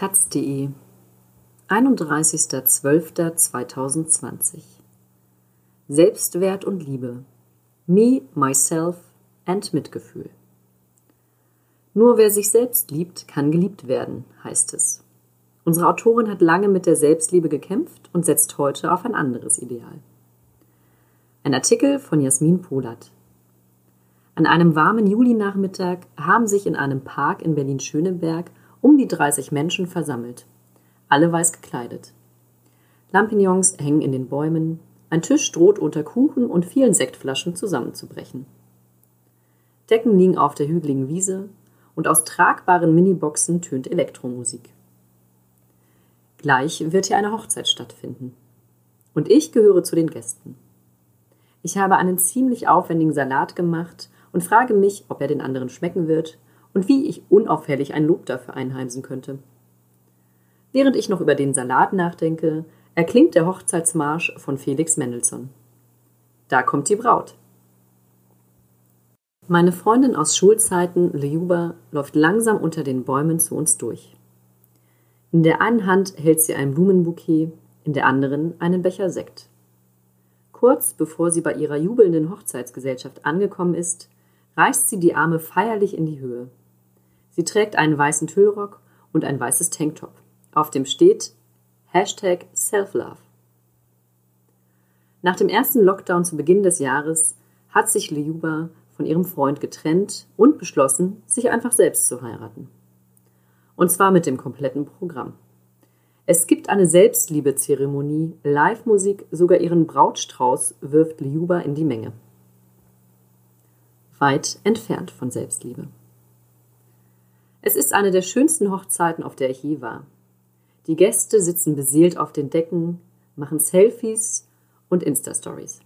taz.de 31.12.2020 Selbstwert und Liebe Me, Myself and Mitgefühl Nur wer sich selbst liebt, kann geliebt werden, heißt es. Unsere Autorin hat lange mit der Selbstliebe gekämpft und setzt heute auf ein anderes Ideal. Ein Artikel von Jasmin Polat. An einem warmen Julinachmittag haben sich in einem Park in Berlin-Schöneberg um die 30 Menschen versammelt. Alle weiß gekleidet. Lampignons hängen in den Bäumen, ein Tisch droht unter Kuchen und vielen Sektflaschen zusammenzubrechen. Decken liegen auf der hügeligen Wiese und aus tragbaren Miniboxen tönt Elektromusik. Gleich wird hier eine Hochzeit stattfinden. Und ich gehöre zu den Gästen. Ich habe einen ziemlich aufwendigen Salat gemacht und frage mich, ob er den anderen schmecken wird und wie ich unauffällig ein Lob dafür einheimsen könnte. Während ich noch über den Salat nachdenke, erklingt der Hochzeitsmarsch von Felix Mendelssohn. Da kommt die Braut. Meine Freundin aus Schulzeiten, Lejuba, läuft langsam unter den Bäumen zu uns durch. In der einen Hand hält sie ein Blumenbouquet, in der anderen einen Becher Sekt. Kurz bevor sie bei ihrer jubelnden Hochzeitsgesellschaft angekommen ist, reißt sie die Arme feierlich in die Höhe. Sie trägt einen weißen Tüllrock und ein weißes Tanktop. Auf dem steht Hashtag Self-Love. Nach dem ersten Lockdown zu Beginn des Jahres hat sich Liuba von ihrem Freund getrennt und beschlossen, sich einfach selbst zu heiraten. Und zwar mit dem kompletten Programm. Es gibt eine Selbstliebe-Zeremonie, Live-Musik, sogar ihren Brautstrauß wirft Liuba in die Menge. Weit entfernt von Selbstliebe. Es ist eine der schönsten Hochzeiten, auf der ich je war. Die Gäste sitzen beseelt auf den Decken, machen Selfies und Insta-Stories.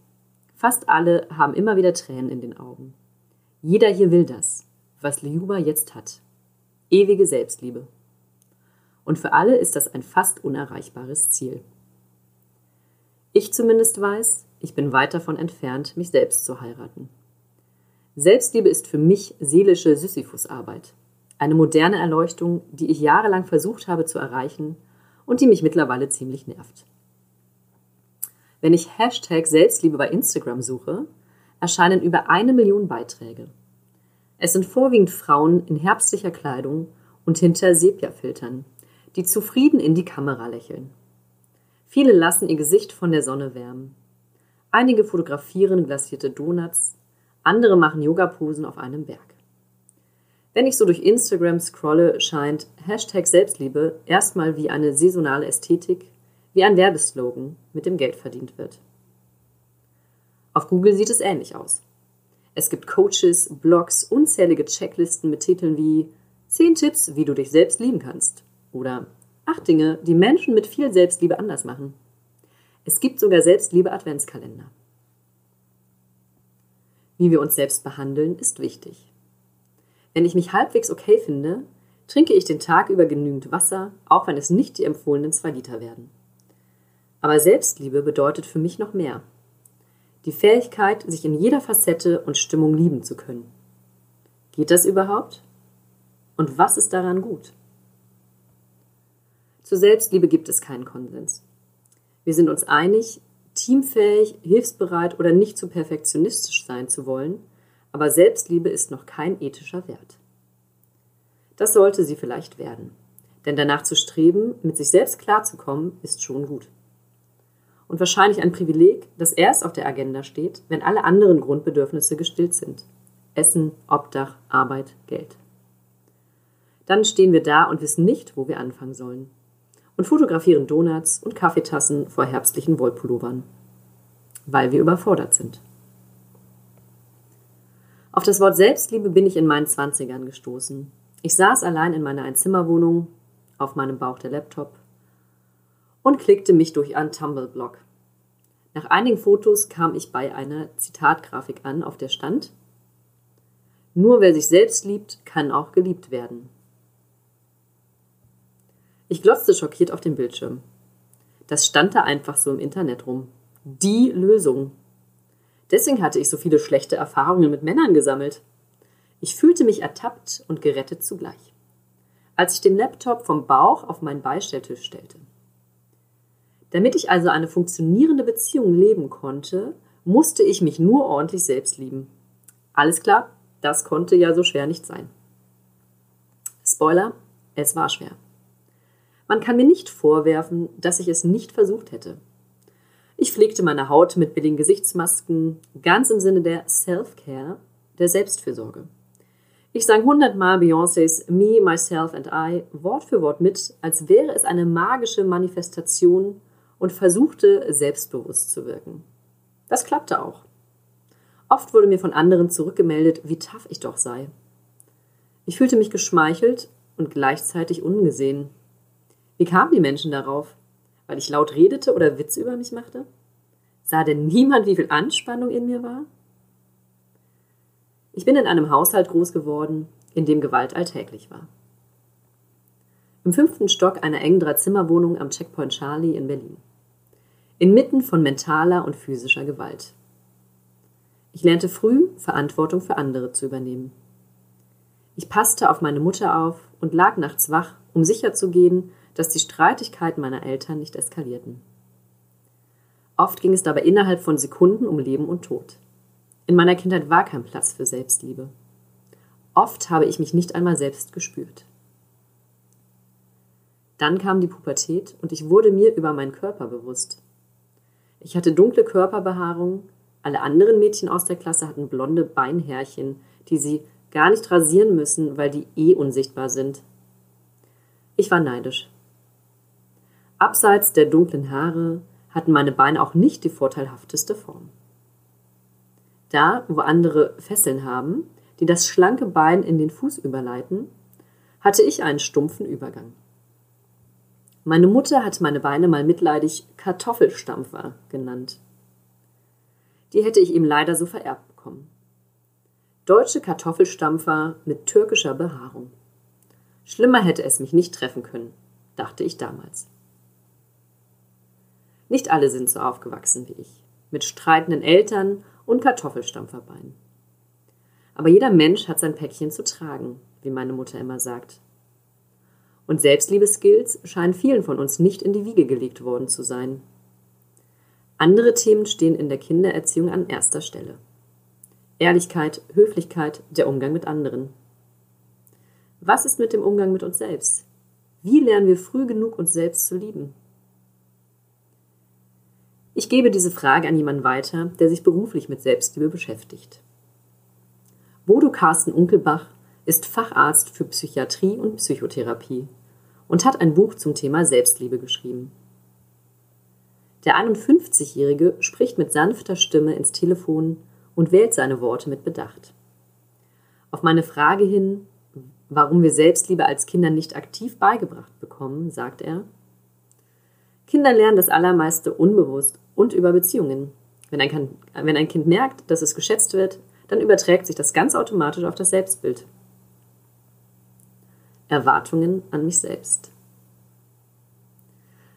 Fast alle haben immer wieder Tränen in den Augen. Jeder hier will das, was Liuba jetzt hat. Ewige Selbstliebe. Und für alle ist das ein fast unerreichbares Ziel. Ich zumindest weiß, ich bin weit davon entfernt, mich selbst zu heiraten. Selbstliebe ist für mich seelische Sisyphusarbeit. Eine moderne Erleuchtung, die ich jahrelang versucht habe zu erreichen und die mich mittlerweile ziemlich nervt. Wenn ich Hashtag Selbstliebe bei Instagram suche, erscheinen über eine Million Beiträge. Es sind vorwiegend Frauen in herbstlicher Kleidung und hinter Sepia-Filtern, die zufrieden in die Kamera lächeln. Viele lassen ihr Gesicht von der Sonne wärmen. Einige fotografieren glasierte Donuts, andere machen Yoga-Posen auf einem Berg. Wenn ich so durch Instagram scrolle, scheint Hashtag Selbstliebe erstmal wie eine saisonale Ästhetik, wie ein Werbeslogan, mit dem Geld verdient wird. Auf Google sieht es ähnlich aus. Es gibt Coaches, Blogs, unzählige Checklisten mit Titeln wie 10 Tipps, wie du dich selbst lieben kannst oder 8 Dinge, die Menschen mit viel Selbstliebe anders machen. Es gibt sogar Selbstliebe-Adventskalender. Wie wir uns selbst behandeln, ist wichtig. Wenn ich mich halbwegs okay finde, trinke ich den Tag über genügend Wasser, auch wenn es nicht die empfohlenen zwei Liter werden. Aber Selbstliebe bedeutet für mich noch mehr. Die Fähigkeit, sich in jeder Facette und Stimmung lieben zu können. Geht das überhaupt? Und was ist daran gut? Zur Selbstliebe gibt es keinen Konsens. Wir sind uns einig, teamfähig, hilfsbereit oder nicht zu perfektionistisch sein zu wollen, aber Selbstliebe ist noch kein ethischer Wert. Das sollte sie vielleicht werden, denn danach zu streben, mit sich selbst klarzukommen, ist schon gut. Und wahrscheinlich ein Privileg, das erst auf der Agenda steht, wenn alle anderen Grundbedürfnisse gestillt sind. Essen, Obdach, Arbeit, Geld. Dann stehen wir da und wissen nicht, wo wir anfangen sollen. Und fotografieren Donuts und Kaffeetassen vor herbstlichen Wollpullovern. Weil wir überfordert sind. Auf das Wort Selbstliebe bin ich in meinen Zwanzigern gestoßen. Ich saß allein in meiner Einzimmerwohnung, auf meinem Bauch der Laptop und klickte mich durch einen Tumblr-Blog. Nach einigen Fotos kam ich bei einer Zitatgrafik an, auf der stand Nur wer sich selbst liebt, kann auch geliebt werden. Ich glotzte schockiert auf den Bildschirm. Das stand da einfach so im Internet rum. Die Lösung. Deswegen hatte ich so viele schlechte Erfahrungen mit Männern gesammelt. Ich fühlte mich ertappt und gerettet zugleich. als ich den Laptop vom Bauch auf meinen Beistelltisch stellte. Damit ich also eine funktionierende Beziehung leben konnte, musste ich mich nur ordentlich selbst lieben. Alles klar, das konnte ja so schwer nicht sein. Spoiler, es war schwer. Man kann mir nicht vorwerfen, dass ich es nicht versucht hätte. Ich pflegte meine Haut mit billigen Gesichtsmasken, ganz im Sinne der Self-Care, der Selbstfürsorge. Ich sang hundertmal Beyoncés Me, Myself and I Wort für Wort mit, als wäre es eine magische Manifestation und versuchte, selbstbewusst zu wirken. Das klappte auch. Oft wurde mir von anderen zurückgemeldet, wie tough ich doch sei. Ich fühlte mich geschmeichelt und gleichzeitig ungesehen. Wie kamen die Menschen darauf? Weil ich laut redete oder Witze über mich machte? Sah denn niemand, wie viel Anspannung in mir war? Ich bin in einem Haushalt groß geworden, in dem Gewalt alltäglich war. Im fünften Stock einer engen Dreizimmerwohnung am Checkpoint Charlie in Berlin. Inmitten von mentaler und physischer Gewalt. Ich lernte früh, Verantwortung für andere zu übernehmen. Ich passte auf meine Mutter auf und lag nachts wach, um sicherzugehen, dass die Streitigkeiten meiner Eltern nicht eskalierten. Oft ging es dabei innerhalb von Sekunden um Leben und Tod. In meiner Kindheit war kein Platz für Selbstliebe. Oft habe ich mich nicht einmal selbst gespürt. Dann kam die Pubertät und ich wurde mir über meinen Körper bewusst. Ich hatte dunkle Körperbehaarung, alle anderen Mädchen aus der Klasse hatten blonde Beinhärchen, die sie gar nicht rasieren müssen, weil die eh unsichtbar sind. Ich war neidisch. Abseits der dunklen Haare hatten meine Beine auch nicht die vorteilhafteste Form. Da, wo andere Fesseln haben, die das schlanke Bein in den Fuß überleiten, hatte ich einen stumpfen Übergang. Meine Mutter hat meine Beine mal mitleidig Kartoffelstampfer genannt. Die hätte ich ihm leider so vererbt bekommen. Deutsche Kartoffelstampfer mit türkischer Behaarung. Schlimmer hätte es mich nicht treffen können, dachte ich damals. Nicht alle sind so aufgewachsen wie ich, mit streitenden Eltern und Kartoffelstampferbeinen. Aber jeder Mensch hat sein Päckchen zu tragen, wie meine Mutter immer sagt. Und Selbstliebeskills scheinen vielen von uns nicht in die Wiege gelegt worden zu sein. Andere Themen stehen in der Kindererziehung an erster Stelle. Ehrlichkeit, Höflichkeit, der Umgang mit anderen. Was ist mit dem Umgang mit uns selbst? Wie lernen wir früh genug, uns selbst zu lieben? Ich gebe diese Frage an jemanden weiter, der sich beruflich mit Selbstliebe beschäftigt. Bodo Carsten Unkelbach ist Facharzt für Psychiatrie und Psychotherapie und hat ein Buch zum Thema Selbstliebe geschrieben. Der 51-Jährige spricht mit sanfter Stimme ins Telefon und wählt seine Worte mit Bedacht. Auf meine Frage hin, warum wir Selbstliebe als Kinder nicht aktiv beigebracht bekommen, sagt er, Kinder lernen das Allermeiste unbewusst und über Beziehungen. Wenn ein, kind, wenn ein Kind merkt, dass es geschätzt wird, dann überträgt sich das ganz automatisch auf das Selbstbild. Erwartungen an mich selbst.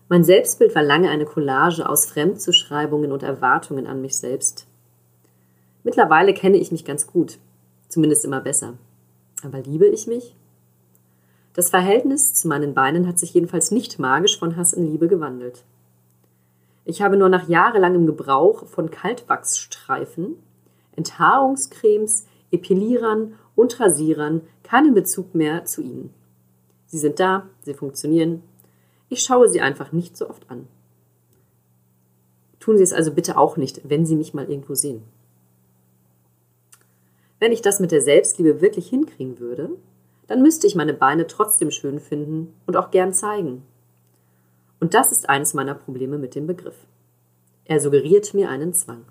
Mein Selbstbild war lange eine Collage aus Fremdzuschreibungen und Erwartungen an mich selbst. Mittlerweile kenne ich mich ganz gut, zumindest immer besser. Aber liebe ich mich? Das Verhältnis zu meinen Beinen hat sich jedenfalls nicht magisch von Hass in Liebe gewandelt. Ich habe nur nach jahrelangem Gebrauch von Kaltwachsstreifen, Enthaarungscremes, Epilierern und Rasierern keinen Bezug mehr zu ihnen. Sie sind da, sie funktionieren. Ich schaue sie einfach nicht so oft an. Tun Sie es also bitte auch nicht, wenn Sie mich mal irgendwo sehen. Wenn ich das mit der Selbstliebe wirklich hinkriegen würde, dann müsste ich meine Beine trotzdem schön finden und auch gern zeigen. Und das ist eines meiner Probleme mit dem Begriff. Er suggeriert mir einen Zwang.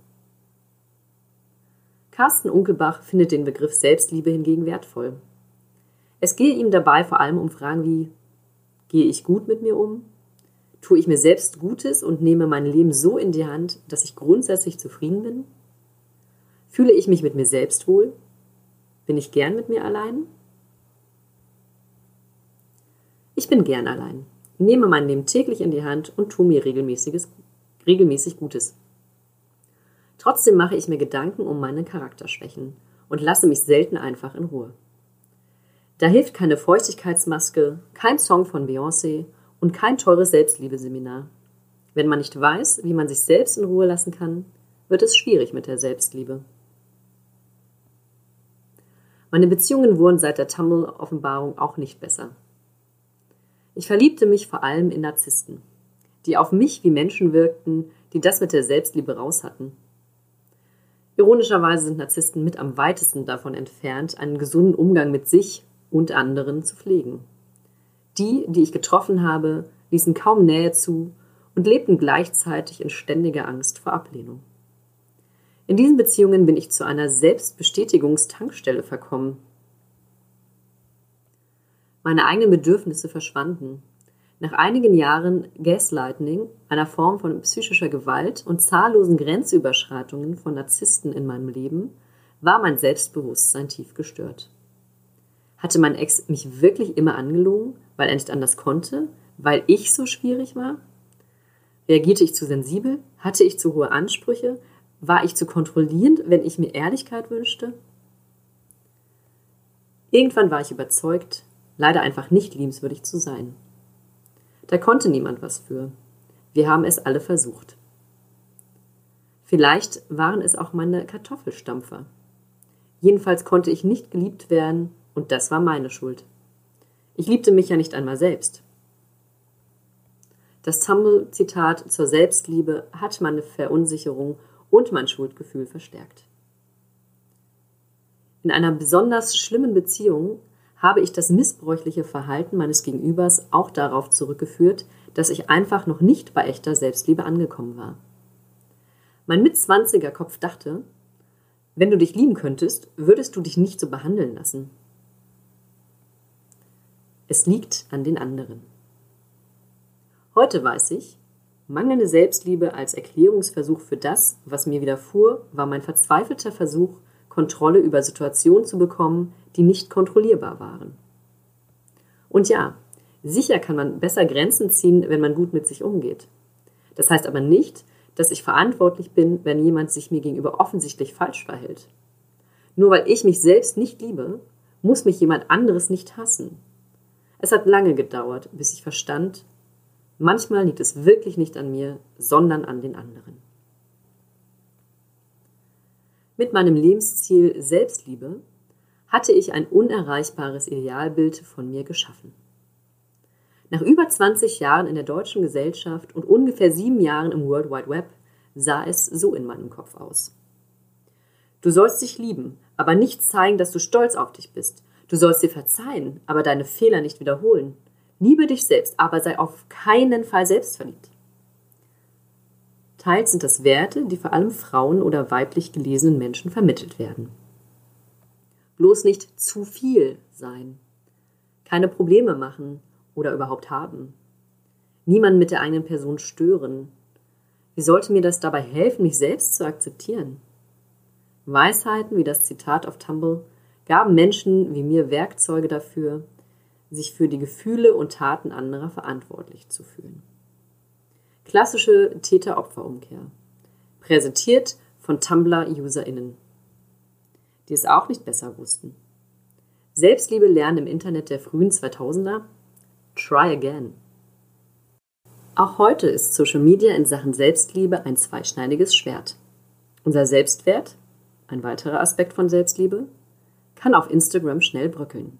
Carsten Unkelbach findet den Begriff Selbstliebe hingegen wertvoll. Es gehe ihm dabei vor allem um Fragen wie Gehe ich gut mit mir um? Tue ich mir selbst Gutes und nehme mein Leben so in die Hand, dass ich grundsätzlich zufrieden bin? Fühle ich mich mit mir selbst wohl? Bin ich gern mit mir allein? Ich bin gern allein, nehme mein Leben täglich in die Hand und tue mir regelmäßiges, regelmäßig Gutes. Trotzdem mache ich mir Gedanken um meine Charakterschwächen und lasse mich selten einfach in Ruhe. Da hilft keine Feuchtigkeitsmaske, kein Song von Beyoncé und kein teures Selbstliebeseminar. Wenn man nicht weiß, wie man sich selbst in Ruhe lassen kann, wird es schwierig mit der Selbstliebe. Meine Beziehungen wurden seit der Tumble-Offenbarung auch nicht besser. Ich verliebte mich vor allem in Narzissten, die auf mich wie Menschen wirkten, die das mit der Selbstliebe raus hatten. Ironischerweise sind Narzissten mit am weitesten davon entfernt, einen gesunden Umgang mit sich und anderen zu pflegen. Die, die ich getroffen habe, ließen kaum Nähe zu und lebten gleichzeitig in ständiger Angst vor Ablehnung. In diesen Beziehungen bin ich zu einer Selbstbestätigungstankstelle verkommen. Meine eigenen Bedürfnisse verschwanden. Nach einigen Jahren Gaslighting, einer Form von psychischer Gewalt und zahllosen Grenzüberschreitungen von Narzissten in meinem Leben, war mein Selbstbewusstsein tief gestört. Hatte mein Ex mich wirklich immer angelogen, weil er nicht anders konnte, weil ich so schwierig war? Reagierte ich zu sensibel? Hatte ich zu hohe Ansprüche? War ich zu kontrollierend, wenn ich mir Ehrlichkeit wünschte? Irgendwann war ich überzeugt, leider einfach nicht liebenswürdig zu sein. Da konnte niemand was für. Wir haben es alle versucht. Vielleicht waren es auch meine Kartoffelstampfer. Jedenfalls konnte ich nicht geliebt werden, und das war meine Schuld. Ich liebte mich ja nicht einmal selbst. Das Tumble-Zitat zur Selbstliebe hat meine Verunsicherung und mein Schuldgefühl verstärkt. In einer besonders schlimmen Beziehung habe ich das missbräuchliche Verhalten meines Gegenübers auch darauf zurückgeführt, dass ich einfach noch nicht bei echter Selbstliebe angekommen war. Mein Mitzwanziger Kopf dachte, wenn du dich lieben könntest, würdest du dich nicht so behandeln lassen. Es liegt an den anderen. Heute weiß ich, mangelnde Selbstliebe als Erklärungsversuch für das, was mir widerfuhr, war mein verzweifelter Versuch, Kontrolle über Situationen zu bekommen, die nicht kontrollierbar waren. Und ja, sicher kann man besser Grenzen ziehen, wenn man gut mit sich umgeht. Das heißt aber nicht, dass ich verantwortlich bin, wenn jemand sich mir gegenüber offensichtlich falsch verhält. Nur weil ich mich selbst nicht liebe, muss mich jemand anderes nicht hassen. Es hat lange gedauert, bis ich verstand, manchmal liegt es wirklich nicht an mir, sondern an den anderen. Mit meinem Lebensziel Selbstliebe hatte ich ein unerreichbares Idealbild von mir geschaffen. Nach über 20 Jahren in der deutschen Gesellschaft und ungefähr sieben Jahren im World Wide Web sah es so in meinem Kopf aus. Du sollst dich lieben, aber nicht zeigen, dass du stolz auf dich bist. Du sollst dir verzeihen, aber deine Fehler nicht wiederholen. Liebe dich selbst, aber sei auf keinen Fall selbstverliebt. Teils sind das Werte, die vor allem Frauen oder weiblich gelesenen Menschen vermittelt werden. Bloß nicht zu viel sein. Keine Probleme machen oder überhaupt haben. Niemanden mit der eigenen Person stören. Wie sollte mir das dabei helfen, mich selbst zu akzeptieren? Weisheiten wie das Zitat auf Tumble gaben Menschen wie mir Werkzeuge dafür, sich für die Gefühle und Taten anderer verantwortlich zu fühlen. Klassische Täter-Opfer-Umkehr. Präsentiert von Tumblr-UserInnen, die es auch nicht besser wussten. Selbstliebe lernen im Internet der frühen 2000er? Try again. Auch heute ist Social Media in Sachen Selbstliebe ein zweischneidiges Schwert. Unser Selbstwert, ein weiterer Aspekt von Selbstliebe, kann auf Instagram schnell bröckeln.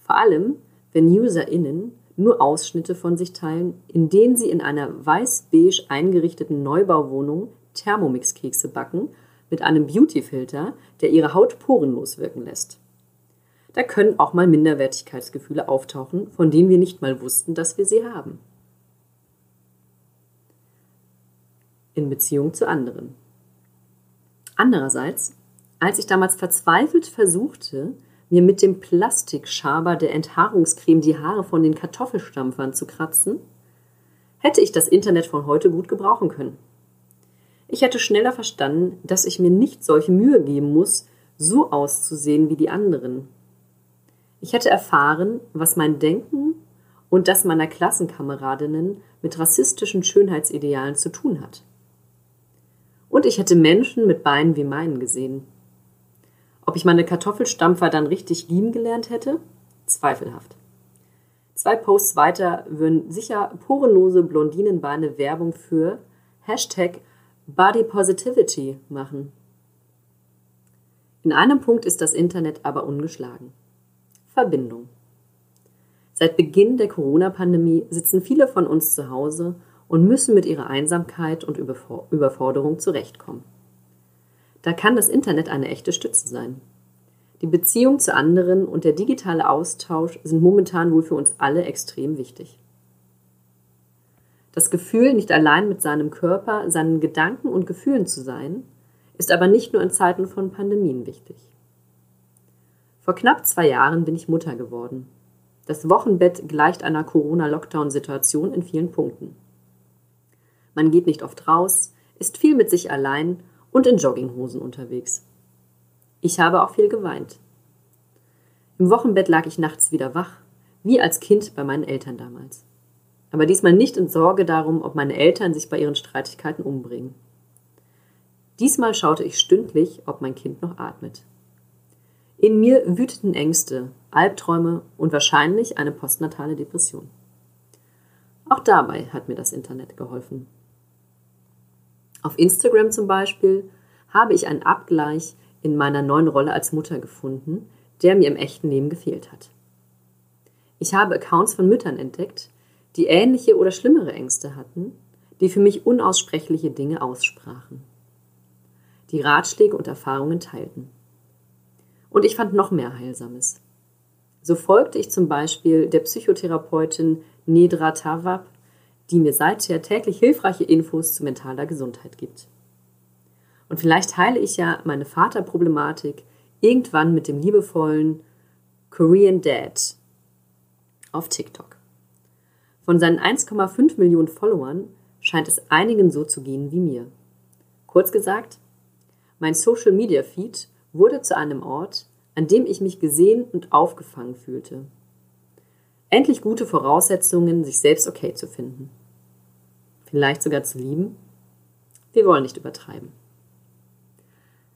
Vor allem, wenn UserInnen nur Ausschnitte von sich teilen, in denen sie in einer weiß-beige eingerichteten Neubauwohnung Thermomix-Kekse backen mit einem Beauty-Filter, der ihre Haut porenlos wirken lässt. Da können auch mal Minderwertigkeitsgefühle auftauchen, von denen wir nicht mal wussten, dass wir sie haben. In Beziehung zu anderen. Andererseits als ich damals verzweifelt versuchte, mir mit dem Plastikschaber der Enthaarungscreme die Haare von den Kartoffelstampfern zu kratzen, hätte ich das Internet von heute gut gebrauchen können. Ich hätte schneller verstanden, dass ich mir nicht solche Mühe geben muss, so auszusehen wie die anderen. Ich hätte erfahren, was mein Denken und das meiner Klassenkameradinnen mit rassistischen Schönheitsidealen zu tun hat. Und ich hätte Menschen mit Beinen wie meinen gesehen. Ob ich meine Kartoffelstampfer dann richtig lieben gelernt hätte? zweifelhaft. Zwei Posts weiter würden sicher porenlose Blondinenbeine Werbung für Hashtag Body Positivity machen. In einem Punkt ist das Internet aber ungeschlagen. Verbindung. Seit Beginn der Corona-Pandemie sitzen viele von uns zu Hause und müssen mit ihrer Einsamkeit und Überforderung zurechtkommen. Da kann das Internet eine echte Stütze sein. Die Beziehung zu anderen und der digitale Austausch sind momentan wohl für uns alle extrem wichtig. Das Gefühl, nicht allein mit seinem Körper, seinen Gedanken und Gefühlen zu sein, ist aber nicht nur in Zeiten von Pandemien wichtig. Vor knapp zwei Jahren bin ich Mutter geworden. Das Wochenbett gleicht einer Corona-Lockdown-Situation in vielen Punkten. Man geht nicht oft raus, ist viel mit sich allein und in Jogginghosen unterwegs. Ich habe auch viel geweint. Im Wochenbett lag ich nachts wieder wach, wie als Kind bei meinen Eltern damals. Aber diesmal nicht in Sorge darum, ob meine Eltern sich bei ihren Streitigkeiten umbringen. Diesmal schaute ich stündlich, ob mein Kind noch atmet. In mir wüteten Ängste, Albträume und wahrscheinlich eine postnatale Depression. Auch dabei hat mir das Internet geholfen. Auf Instagram zum Beispiel habe ich einen Abgleich in meiner neuen Rolle als Mutter gefunden, der mir im echten Leben gefehlt hat. Ich habe Accounts von Müttern entdeckt, die ähnliche oder schlimmere Ängste hatten, die für mich unaussprechliche Dinge aussprachen, die Ratschläge und Erfahrungen teilten. Und ich fand noch mehr Heilsames. So folgte ich zum Beispiel der Psychotherapeutin Nedra Tawab die mir seither täglich hilfreiche Infos zu mentaler Gesundheit gibt. Und vielleicht heile ich ja meine Vaterproblematik irgendwann mit dem liebevollen Korean Dad auf TikTok. Von seinen 1,5 Millionen Followern scheint es einigen so zu gehen wie mir. Kurz gesagt, mein Social Media Feed wurde zu einem Ort, an dem ich mich gesehen und aufgefangen fühlte endlich gute Voraussetzungen, sich selbst okay zu finden. Vielleicht sogar zu lieben. Wir wollen nicht übertreiben.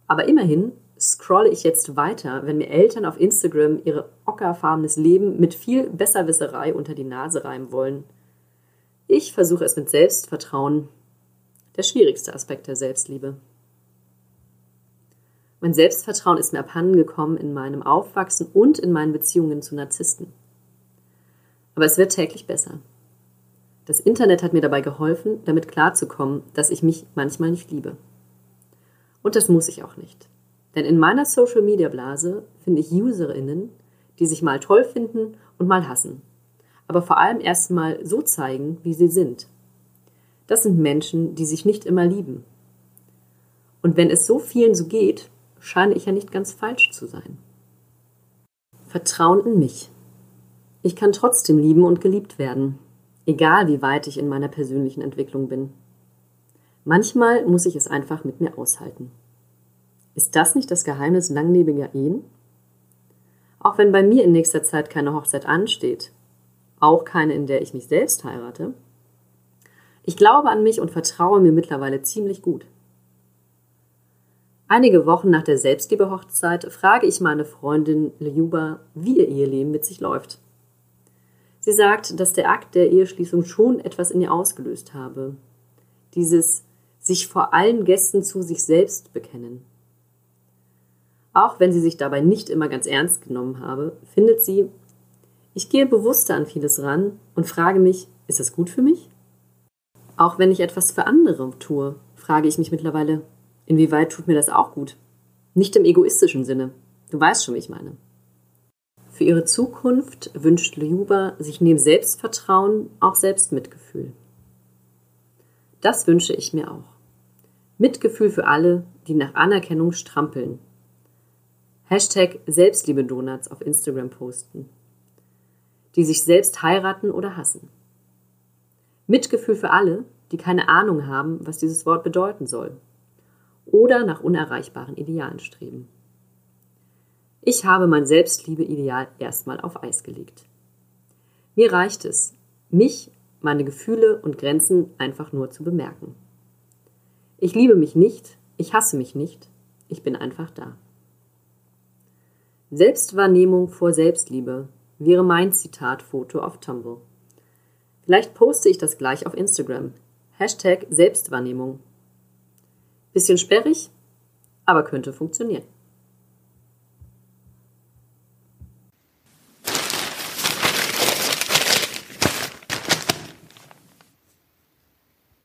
Aber immerhin scrolle ich jetzt weiter, wenn mir Eltern auf Instagram ihre ockerfarbenes Leben mit viel Besserwisserei unter die Nase reiben wollen. Ich versuche es mit Selbstvertrauen, der schwierigste Aspekt der Selbstliebe. Mein Selbstvertrauen ist mir abhandengekommen in meinem Aufwachsen und in meinen Beziehungen zu Narzissten. Aber es wird täglich besser. Das Internet hat mir dabei geholfen, damit klarzukommen, dass ich mich manchmal nicht liebe. Und das muss ich auch nicht. Denn in meiner Social Media Blase finde ich UserInnen, die sich mal toll finden und mal hassen. Aber vor allem erst mal so zeigen, wie sie sind. Das sind Menschen, die sich nicht immer lieben. Und wenn es so vielen so geht, scheine ich ja nicht ganz falsch zu sein. Vertrauen in mich. Ich kann trotzdem lieben und geliebt werden, egal wie weit ich in meiner persönlichen Entwicklung bin. Manchmal muss ich es einfach mit mir aushalten. Ist das nicht das Geheimnis langlebiger Ehen? Auch wenn bei mir in nächster Zeit keine Hochzeit ansteht, auch keine, in der ich mich selbst heirate, ich glaube an mich und vertraue mir mittlerweile ziemlich gut. Einige Wochen nach der Selbstliebe-Hochzeit frage ich meine Freundin Ljuba, wie ihr Eheleben mit sich läuft. Sie sagt, dass der Akt der Eheschließung schon etwas in ihr ausgelöst habe. Dieses sich vor allen Gästen zu sich selbst bekennen. Auch wenn sie sich dabei nicht immer ganz ernst genommen habe, findet sie, ich gehe bewusster an vieles ran und frage mich, ist das gut für mich? Auch wenn ich etwas für andere tue, frage ich mich mittlerweile, inwieweit tut mir das auch gut? Nicht im egoistischen Sinne. Du weißt schon, wie ich meine. Für ihre Zukunft wünscht Ljuba sich neben Selbstvertrauen auch Selbstmitgefühl. Das wünsche ich mir auch. Mitgefühl für alle, die nach Anerkennung strampeln. Hashtag Selbstliebe-Donuts auf Instagram posten. Die sich selbst heiraten oder hassen. Mitgefühl für alle, die keine Ahnung haben, was dieses Wort bedeuten soll. Oder nach unerreichbaren Idealen streben. Ich habe mein Selbstliebe-Ideal erstmal auf Eis gelegt. Mir reicht es, mich, meine Gefühle und Grenzen einfach nur zu bemerken. Ich liebe mich nicht, ich hasse mich nicht, ich bin einfach da. Selbstwahrnehmung vor Selbstliebe, wäre mein Zitatfoto auf Tumblr. Vielleicht poste ich das gleich auf Instagram. Hashtag Selbstwahrnehmung. Bisschen sperrig, aber könnte funktionieren.